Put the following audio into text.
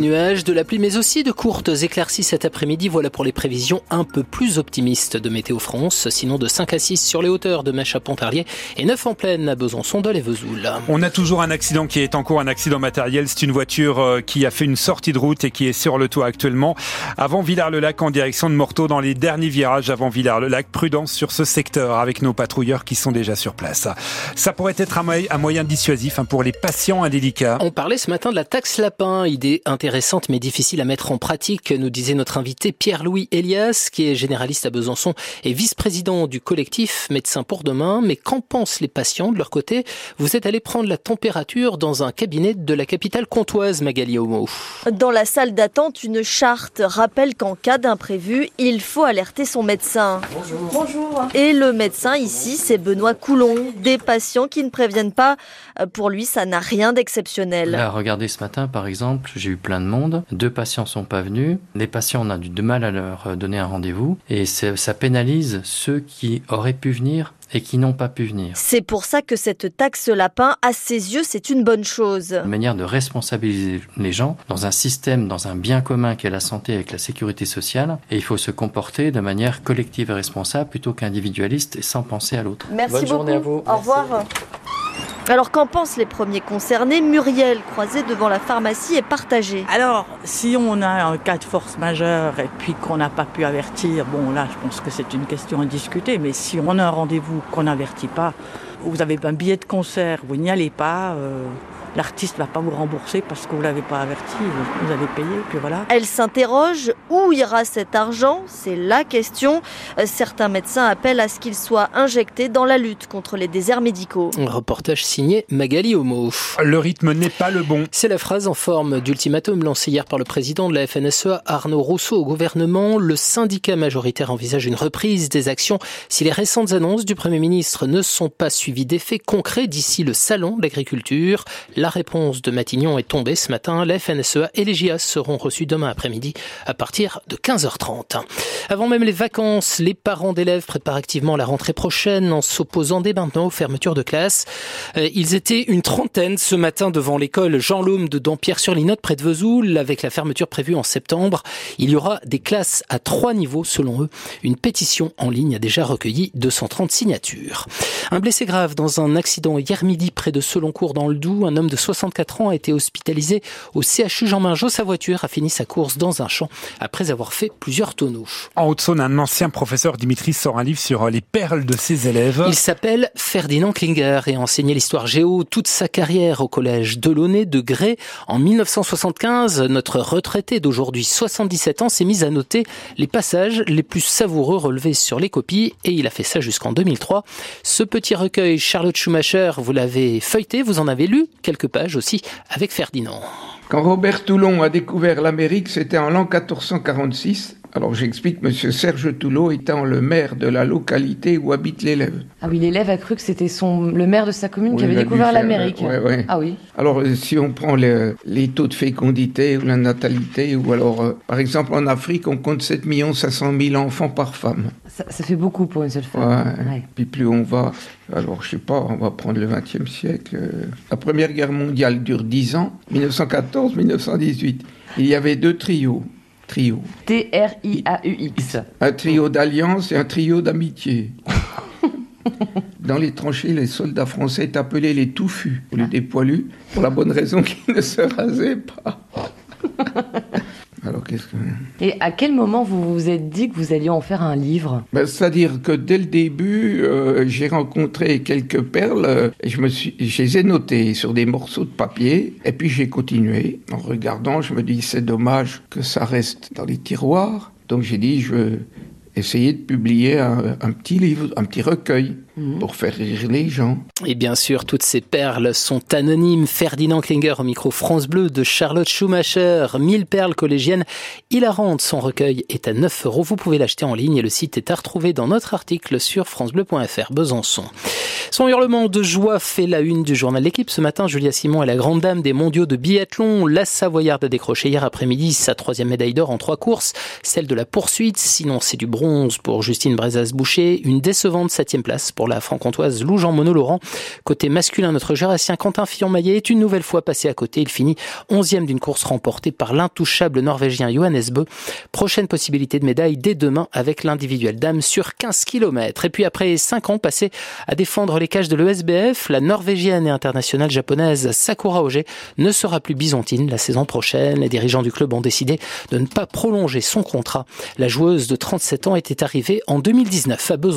nuages, de la pluie, mais aussi de courtes éclaircies cet après-midi. Voilà pour les prévisions un peu plus optimistes de Météo France. Sinon, de 5 à 6 sur les hauteurs de Mèche à Pontarlier et 9 en pleine à Besançon, de et Vesoul. On a toujours un accident qui est en cours, un accident matériel. C'est une voiture euh, qui a fait une sortie de route et qui est sur le toit actuellement. Avant Villars-le-Lac en direction de Morteau dans les derniers virages avant Villars-le-Lac. Prudence sur ce secteur avec nos patrouilleurs qui sont déjà sur place. Ça pourrait être un moyen dissuasif hein, pour les patients indélicats. On parlait ce matin de la taxe lapin, idée intéressante mais difficile à mettre en pratique, nous disait notre invité Pierre-Louis Elias, qui est généraliste à Besançon et vice-président du collectif Médecins pour demain. Mais qu'en pensent les patients de leur côté? Vous êtes allé prendre la température dans un cabinet de la capitale comtoise, Magali Homo. Dans la salle d'attente, une charte rappelle qu'en cas d'imprévu, il faut alerter son médecin. Bonjour. Bonjour. Et le médecin ici, c'est Benoît Coulon. Des patients qui ne préviennent pas, pour lui, ça n'a rien d'exceptionnel. regardez ce matin, par exemple, j'ai eu plein de monde. Deux patients sont pas venus. Les patients, on a du mal à leur donner un rendez-vous. Et ça pénalise ceux qui auraient pu venir et qui n'ont pas pu venir. C'est pour ça que cette taxe lapin, à ses yeux, c'est une bonne chose. Une manière de responsabiliser les gens dans un système, dans un bien commun qu'est la santé avec la sécurité sociale. Et il faut se comporter de manière collective et responsable plutôt qu'individualiste et sans penser à l'autre. Merci Bonne beaucoup. journée à vous. Au revoir. Alors qu'en pensent les premiers concernés Muriel, croisée devant la pharmacie, est partagée. Alors, si on a un cas de force majeure et puis qu'on n'a pas pu avertir, bon là, je pense que c'est une question à discuter, mais si on a un rendez-vous qu'on n'avertit pas, vous avez un billet de concert, vous n'y allez pas, euh, l'artiste va pas vous rembourser parce que vous l'avez pas averti, vous avez payé, puis voilà. Elle s'interroge où ira cet argent? C'est la question. Euh, Certains médecins appellent à ce qu'il soit injecté dans la lutte contre les déserts médicaux. Un reportage signé Magali Homo. Le rythme n'est pas le bon. C'est la phrase en forme d'ultimatum lancée hier par le président de la FNSEA, Arnaud Rousseau, au gouvernement. Le syndicat majoritaire envisage une reprise des actions si les récentes annonces du Premier ministre ne sont pas suivies d'effets concrets d'ici le salon de l'agriculture. La réponse de Matignon est tombée ce matin. La FNSEA et les GIAS seront reçus demain après-midi à partir de 15h30. Avant même les vacances, les parents d'élèves préparent activement la rentrée prochaine en s'opposant dès maintenant aux fermetures de classe. Euh, ils étaient une trentaine ce matin devant l'école Jean Laume de Dampierre-sur-Linotte près de Vesoul avec la fermeture prévue en septembre. Il y aura des classes à trois niveaux selon eux. Une pétition en ligne a déjà recueilli 230 signatures. Un blessé grave dans un accident hier midi près de Seloncourt dans le Doubs. Un homme de 64 ans a été hospitalisé au CHU Jean Mingeot. Sa voiture a fini sa course dans un champ après avoir fait plusieurs tonneaux. En Haute-Saône, un ancien professeur, Dimitri, sort un livre sur les perles de ses élèves. Il s'appelle Ferdinand Klinger et a enseigné l'histoire géo toute sa carrière au collège Delaunay de Grès. En 1975, notre retraité d'aujourd'hui 77 ans s'est mis à noter les passages les plus savoureux relevés sur les copies et il a fait ça jusqu'en 2003. Ce petit recueil, Charlotte Schumacher, vous l'avez feuilleté, vous en avez lu quelques pages aussi avec Ferdinand. Quand Robert Toulon a découvert l'Amérique, c'était en l'an 1446. Alors j'explique, Monsieur Serge Toulon étant le maire de la localité où habite l'élève. Ah oui, l'élève a cru que c'était son le maire de sa commune Oui, qui avait découvert l'Amérique. ouais, ouais. Ah oui. Alors euh, si on prend le- les taux de fécondité ou la natalité, ou alors euh, par exemple en Afrique, on compte 7 500 000 enfants par femme. Ça, ça fait beaucoup pour une seule Ouais. femme. Ouais. Puis plus on va, alors je sais pas, on va prendre le 20e siècle. euh, La Première Guerre mondiale dure 10 ans, 1914-1918. Il y avait deux trios. Trio. T-R-I-A-U-X. Un trio d'alliance et un trio d'amitié. Dans les tranchées, les soldats français étaient appelés les touffus, ou les dépoilus, pour la bonne raison qu'ils ne se rasaient pas. Alors qu'est-ce que... Et à quel moment vous vous êtes dit que vous alliez en faire un livre? Ben, C'est-à-dire que dès le début, euh, j'ai rencontré quelques perles euh, et je, me suis, je les ai notées sur des morceaux de papier et puis j'ai continué. En regardant, je me dis c'est dommage que ça reste dans les tiroirs. Donc j'ai dit je vais essayer de publier un, un petit livre, un petit recueil pour faire rire les gens. Et bien sûr, toutes ces perles sont anonymes. Ferdinand Klinger au micro France Bleu de Charlotte Schumacher. 1000 perles collégiennes hilarantes. Son recueil est à 9 euros. Vous pouvez l'acheter en ligne et le site est à retrouver dans notre article sur francebleu.fr Besançon. Son hurlement de joie fait la une du journal L'équipe. Ce matin, Julia Simon est la grande dame des mondiaux de biathlon. La Savoyarde a décroché hier après-midi sa troisième médaille d'or en trois courses, celle de la poursuite. Sinon, c'est du bronze pour Justine Brezas-Boucher. Une décevante septième place pour la franc-comtoise Lou Jean Monod Laurent. Côté masculin, notre jurassien Quentin Fillon-Maillet est une nouvelle fois passé à côté. Il finit 11e d'une course remportée par l'intouchable norvégien Johannes Bö. Prochaine possibilité de médaille dès demain avec l'individuel dame sur 15 km. Et puis après 5 ans passés à défendre les cages de l'ESBF, la norvégienne et internationale japonaise Sakura Oje ne sera plus byzantine la saison prochaine. Les dirigeants du club ont décidé de ne pas prolonger son contrat. La joueuse de 37 ans était arrivée en 2019 à Besançon.